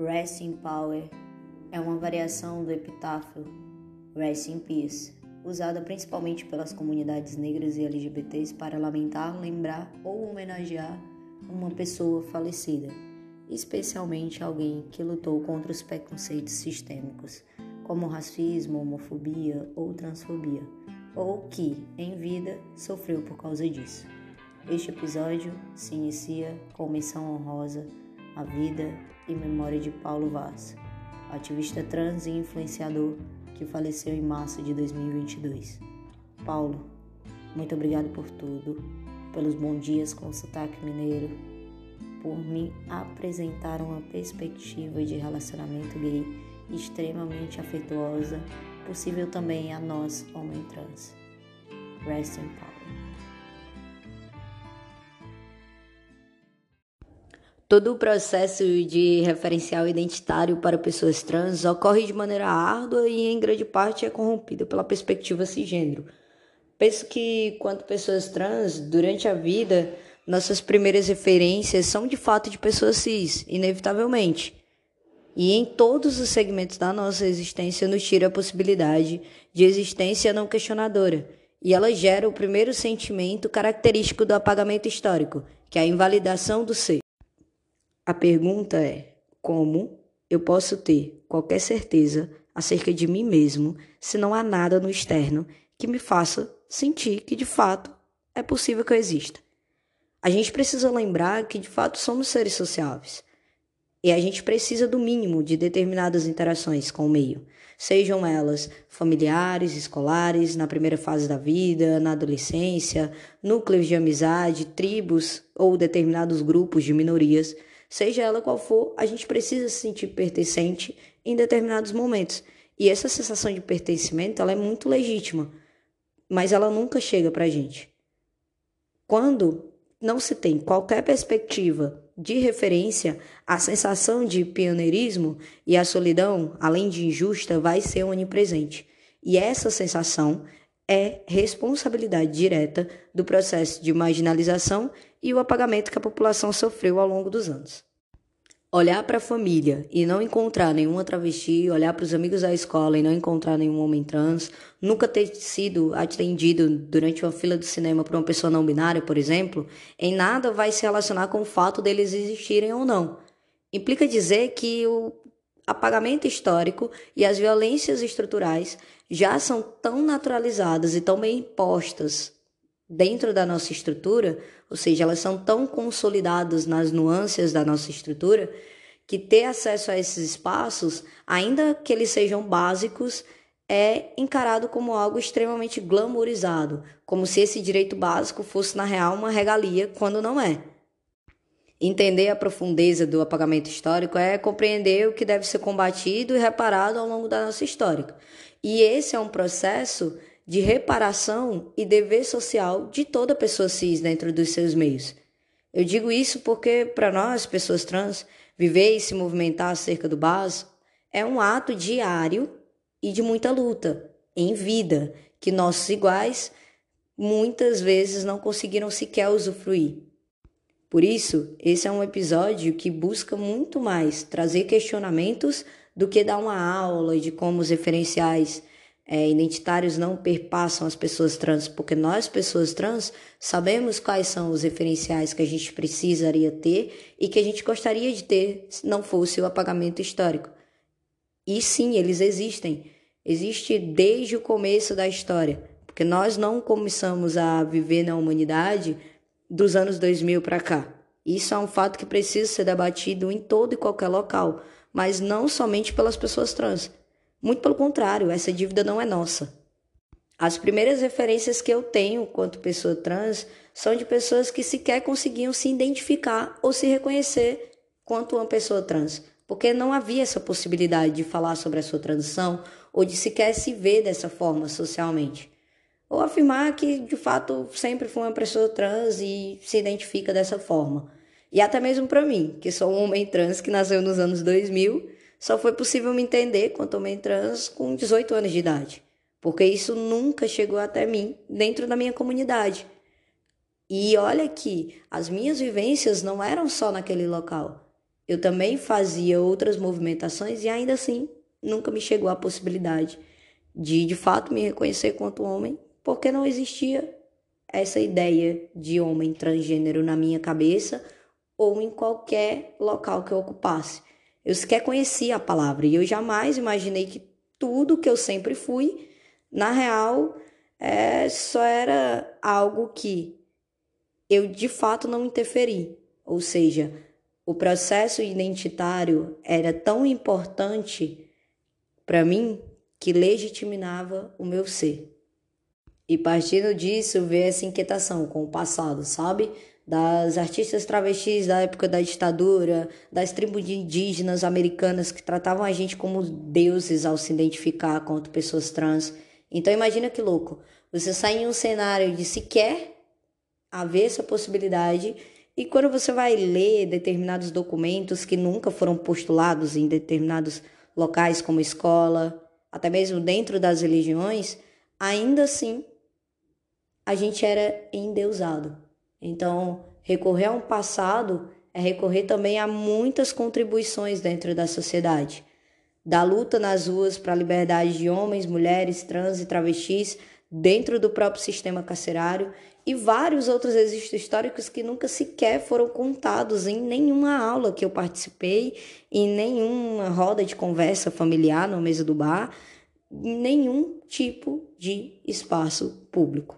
Rest in Power é uma variação do epitáfio Rest in Peace, usada principalmente pelas comunidades negras e LGBTs para lamentar, lembrar ou homenagear uma pessoa falecida, especialmente alguém que lutou contra os preconceitos sistêmicos, como racismo, homofobia ou transfobia, ou que, em vida, sofreu por causa disso. Este episódio se inicia com menção honrosa à vida e memória de Paulo Vaz, ativista trans e influenciador que faleceu em março de 2022. Paulo, muito obrigado por tudo, pelos bons dias com sotaque mineiro, por me apresentar uma perspectiva de relacionamento gay extremamente afetuosa, possível também a nós, homem trans. Rest in power. Todo o processo de referencial identitário para pessoas trans ocorre de maneira árdua e, em grande parte, é corrompido pela perspectiva cisgênero. Penso que, quanto pessoas trans, durante a vida, nossas primeiras referências são de fato de pessoas cis, inevitavelmente. E em todos os segmentos da nossa existência nos tira a possibilidade de existência não questionadora. E ela gera o primeiro sentimento característico do apagamento histórico, que é a invalidação do ser. A pergunta é: como eu posso ter qualquer certeza acerca de mim mesmo se não há nada no externo que me faça sentir que de fato é possível que eu exista? A gente precisa lembrar que de fato somos seres sociáveis. E a gente precisa do mínimo de determinadas interações com o meio, sejam elas familiares, escolares, na primeira fase da vida, na adolescência, núcleos de amizade, tribos ou determinados grupos de minorias Seja ela qual for, a gente precisa se sentir pertencente em determinados momentos. E essa sensação de pertencimento, ela é muito legítima, mas ela nunca chega pra gente. Quando não se tem qualquer perspectiva de referência, a sensação de pioneirismo e a solidão, além de injusta, vai ser onipresente. E essa sensação é responsabilidade direta do processo de marginalização e o apagamento que a população sofreu ao longo dos anos. Olhar para a família e não encontrar nenhuma travesti, olhar para os amigos da escola e não encontrar nenhum homem trans, nunca ter sido atendido durante uma fila do cinema por uma pessoa não binária, por exemplo, em nada vai se relacionar com o fato deles existirem ou não. Implica dizer que o apagamento histórico e as violências estruturais já são tão naturalizadas e tão bem impostas dentro da nossa estrutura, ou seja, elas são tão consolidadas nas nuances da nossa estrutura, que ter acesso a esses espaços, ainda que eles sejam básicos, é encarado como algo extremamente glamourizado, como se esse direito básico fosse na real uma regalia, quando não é. Entender a profundeza do apagamento histórico é compreender o que deve ser combatido e reparado ao longo da nossa história. E esse é um processo de reparação e dever social de toda pessoa cis dentro dos seus meios. Eu digo isso porque, para nós, pessoas trans, viver e se movimentar acerca do básico é um ato diário e de muita luta, em vida, que nossos iguais muitas vezes não conseguiram sequer usufruir. Por isso, esse é um episódio que busca muito mais trazer questionamentos do que dar uma aula de como os referenciais é, identitários não perpassam as pessoas trans, porque nós, pessoas trans, sabemos quais são os referenciais que a gente precisaria ter e que a gente gostaria de ter se não fosse o apagamento histórico. E sim, eles existem. Existe desde o começo da história, porque nós não começamos a viver na humanidade dos anos 2000 para cá. Isso é um fato que precisa ser debatido em todo e qualquer local, mas não somente pelas pessoas trans muito pelo contrário, essa dívida não é nossa. As primeiras referências que eu tenho quanto pessoa trans são de pessoas que sequer conseguiam se identificar ou se reconhecer quanto uma pessoa trans, porque não havia essa possibilidade de falar sobre a sua transição ou de sequer se ver dessa forma socialmente. Ou afirmar que de fato sempre foi uma pessoa trans e se identifica dessa forma. E até mesmo para mim, que sou um homem trans que nasceu nos anos 2000 só foi possível me entender quanto homem trans com 18 anos de idade, porque isso nunca chegou até mim dentro da minha comunidade. E olha que as minhas vivências não eram só naquele local. eu também fazia outras movimentações e ainda assim nunca me chegou a possibilidade de de fato me reconhecer quanto homem, porque não existia essa ideia de homem transgênero na minha cabeça ou em qualquer local que eu ocupasse. Eu sequer conhecia a palavra e eu jamais imaginei que tudo que eu sempre fui, na real, é, só era algo que eu de fato não interferi. Ou seja, o processo identitário era tão importante para mim que legitimava o meu ser. E partindo disso, veio essa inquietação com o passado, sabe? Das artistas travestis da época da ditadura, das tribos indígenas americanas que tratavam a gente como deuses ao se identificar quanto pessoas trans. Então imagina que louco. Você sai em um cenário de sequer haver essa possibilidade e quando você vai ler determinados documentos que nunca foram postulados em determinados locais como escola, até mesmo dentro das religiões, ainda assim a gente era endeusado. Então, recorrer a um passado é recorrer também a muitas contribuições dentro da sociedade. Da luta nas ruas para a liberdade de homens, mulheres, trans e travestis dentro do próprio sistema carcerário e vários outros registros históricos que nunca sequer foram contados em nenhuma aula que eu participei, em nenhuma roda de conversa familiar na mesa do bar, em nenhum tipo de espaço público.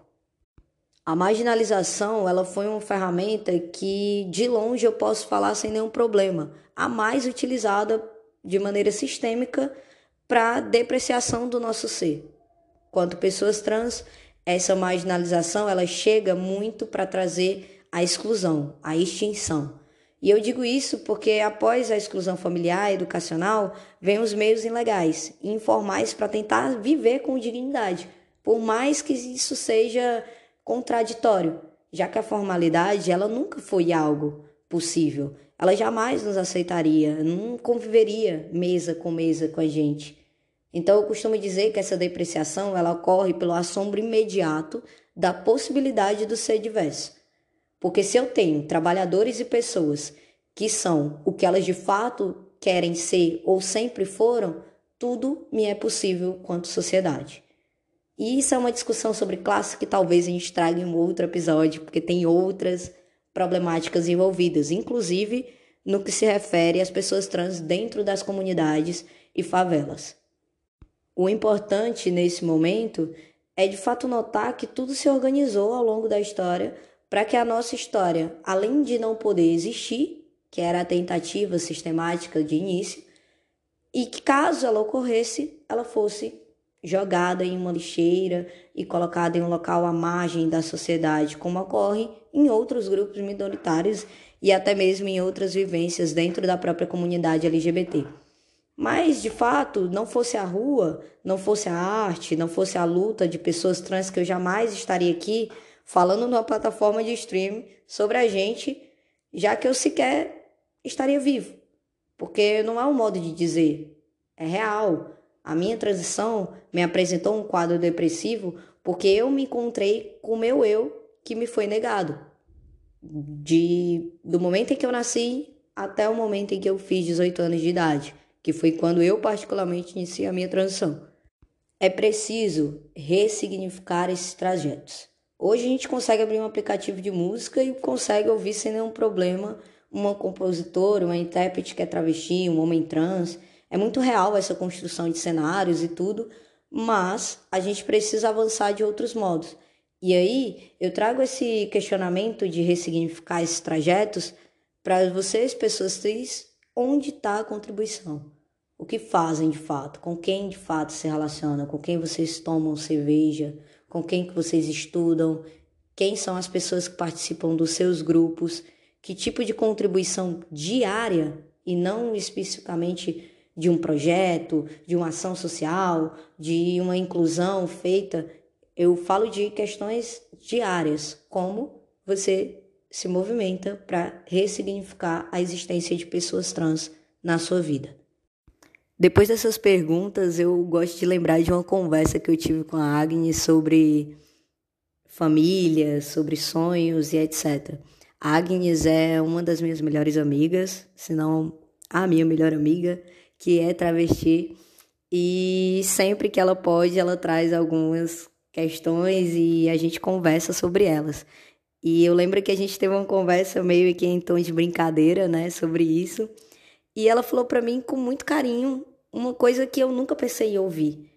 A marginalização, ela foi uma ferramenta que de longe eu posso falar sem nenhum problema, a mais utilizada de maneira sistêmica para depreciação do nosso ser. Quanto pessoas trans, essa marginalização ela chega muito para trazer a exclusão, a extinção. E eu digo isso porque após a exclusão familiar educacional, vem os meios ilegais informais para tentar viver com dignidade, por mais que isso seja contraditório, já que a formalidade ela nunca foi algo possível. Ela jamais nos aceitaria, não conviveria mesa com mesa com a gente. Então eu costumo dizer que essa depreciação ela ocorre pelo assombro imediato da possibilidade do ser diverso. Porque se eu tenho trabalhadores e pessoas que são o que elas de fato querem ser ou sempre foram, tudo me é possível quanto sociedade. E isso é uma discussão sobre classe que talvez a gente traga em um outro episódio, porque tem outras problemáticas envolvidas, inclusive no que se refere às pessoas trans dentro das comunidades e favelas. O importante nesse momento é de fato notar que tudo se organizou ao longo da história para que a nossa história, além de não poder existir, que era a tentativa sistemática de início, e que caso ela ocorresse, ela fosse jogada em uma lixeira e colocada em um local à margem da sociedade, como ocorre em outros grupos minoritários e até mesmo em outras vivências dentro da própria comunidade LGBT. Mas, de fato, não fosse a rua, não fosse a arte, não fosse a luta de pessoas trans que eu jamais estaria aqui falando numa plataforma de stream sobre a gente, já que eu sequer estaria vivo. Porque não é um modo de dizer, é real. A minha transição me apresentou um quadro depressivo porque eu me encontrei com o meu eu que me foi negado. De, do momento em que eu nasci até o momento em que eu fiz 18 anos de idade que foi quando eu particularmente iniciei a minha transição. É preciso ressignificar esses trajetos. Hoje a gente consegue abrir um aplicativo de música e consegue ouvir sem nenhum problema uma compositora, uma intérprete que é travesti, um homem trans. É muito real essa construção de cenários e tudo, mas a gente precisa avançar de outros modos. E aí eu trago esse questionamento de ressignificar esses trajetos para vocês, pessoas cis, onde está a contribuição. O que fazem de fato, com quem de fato se relacionam, com quem vocês tomam cerveja, com quem que vocês estudam, quem são as pessoas que participam dos seus grupos, que tipo de contribuição diária e não especificamente de um projeto, de uma ação social, de uma inclusão feita. Eu falo de questões diárias, como você se movimenta para ressignificar a existência de pessoas trans na sua vida. Depois dessas perguntas, eu gosto de lembrar de uma conversa que eu tive com a Agnes sobre família, sobre sonhos e etc. A Agnes é uma das minhas melhores amigas, se não a minha melhor amiga, que é travesti, e sempre que ela pode, ela traz algumas questões e a gente conversa sobre elas. E eu lembro que a gente teve uma conversa meio que em tom de brincadeira, né, sobre isso. E ela falou para mim com muito carinho uma coisa que eu nunca pensei em ouvir.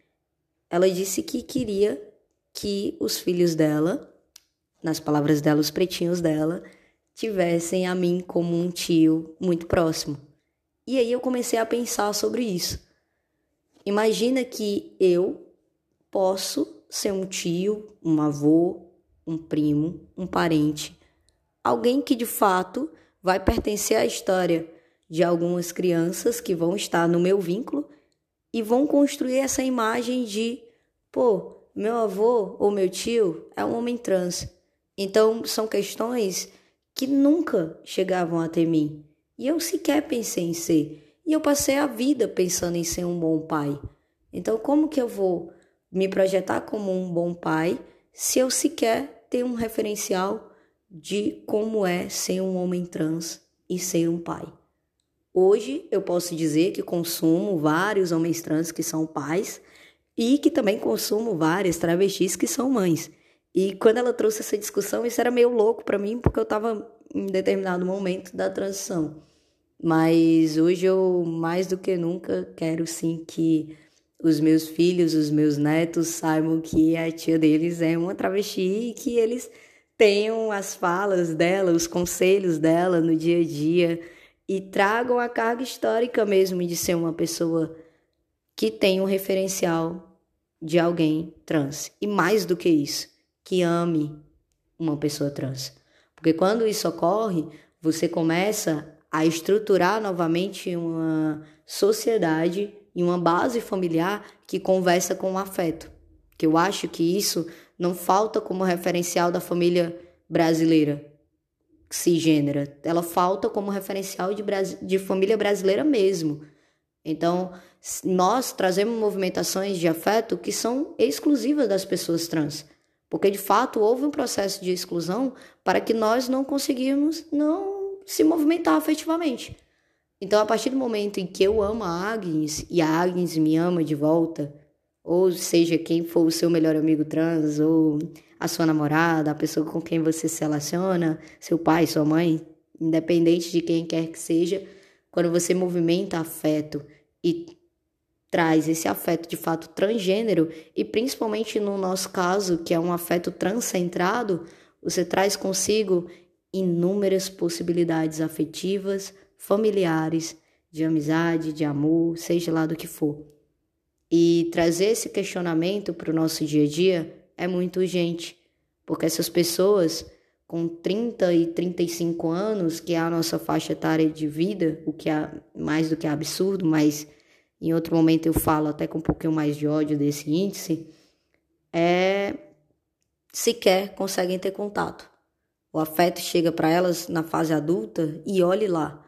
Ela disse que queria que os filhos dela, nas palavras dela, os pretinhos dela, tivessem a mim como um tio muito próximo. E aí eu comecei a pensar sobre isso. Imagina que eu posso ser um tio, um avô, um primo, um parente, alguém que de fato vai pertencer à história de algumas crianças que vão estar no meu vínculo e vão construir essa imagem de, pô, meu avô ou meu tio é um homem trans. Então são questões que nunca chegavam até mim. E eu sequer pensei em ser. E eu passei a vida pensando em ser um bom pai. Então, como que eu vou me projetar como um bom pai se eu sequer tenho um referencial de como é ser um homem trans e ser um pai? Hoje eu posso dizer que consumo vários homens trans que são pais e que também consumo várias travestis que são mães. E quando ela trouxe essa discussão, isso era meio louco para mim, porque eu estava em determinado momento da transição. Mas hoje eu, mais do que nunca, quero sim que os meus filhos, os meus netos saibam que a tia deles é uma travesti e que eles tenham as falas dela, os conselhos dela no dia a dia e tragam a carga histórica mesmo de ser uma pessoa que tem um referencial de alguém trans. E mais do que isso, que ame uma pessoa trans. Porque quando isso ocorre, você começa a estruturar novamente uma sociedade e uma base familiar que conversa com o afeto. Que eu acho que isso não falta como referencial da família brasileira cisgênera. Ela falta como referencial de, de família brasileira mesmo. Então, nós trazemos movimentações de afeto que são exclusivas das pessoas trans. Porque de fato houve um processo de exclusão para que nós não conseguimos não se movimentar afetivamente. Então, a partir do momento em que eu amo a Agnes e a Agnes me ama de volta, ou seja, quem for o seu melhor amigo trans, ou a sua namorada, a pessoa com quem você se relaciona, seu pai, sua mãe, independente de quem quer que seja, quando você movimenta afeto e traz esse afeto de fato transgênero, e principalmente no nosso caso, que é um afeto transcentrado, você traz consigo inúmeras possibilidades afetivas, familiares, de amizade, de amor, seja lá do que for. E trazer esse questionamento para o nosso dia a dia é muito urgente, porque essas pessoas com 30 e 35 anos, que é a nossa faixa etária de vida, o que é mais do que absurdo, mas em outro momento eu falo até com um pouquinho mais de ódio desse índice, é sequer conseguem ter contato. O afeto chega para elas na fase adulta e olhe lá,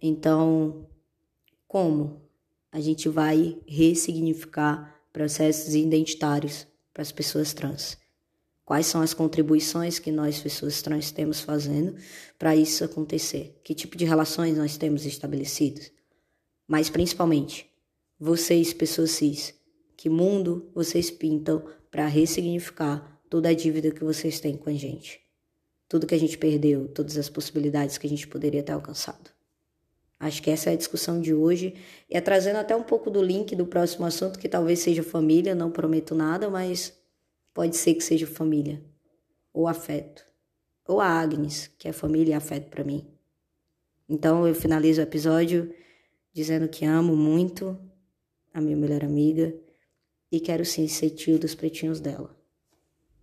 então, como a gente vai ressignificar processos identitários para as pessoas trans? Quais são as contribuições que nós, pessoas trans, temos fazendo para isso acontecer? Que tipo de relações nós temos estabelecidos? Mas, principalmente, vocês, pessoas cis, que mundo vocês pintam para ressignificar toda a dívida que vocês têm com a gente? Tudo que a gente perdeu, todas as possibilidades que a gente poderia ter alcançado. Acho que essa é a discussão de hoje. E é trazendo até um pouco do link do próximo assunto, que talvez seja família, não prometo nada, mas pode ser que seja família. Ou afeto. Ou a Agnes, que é família e afeto para mim. Então eu finalizo o episódio dizendo que amo muito a minha melhor amiga e quero sim ser tio dos pretinhos dela.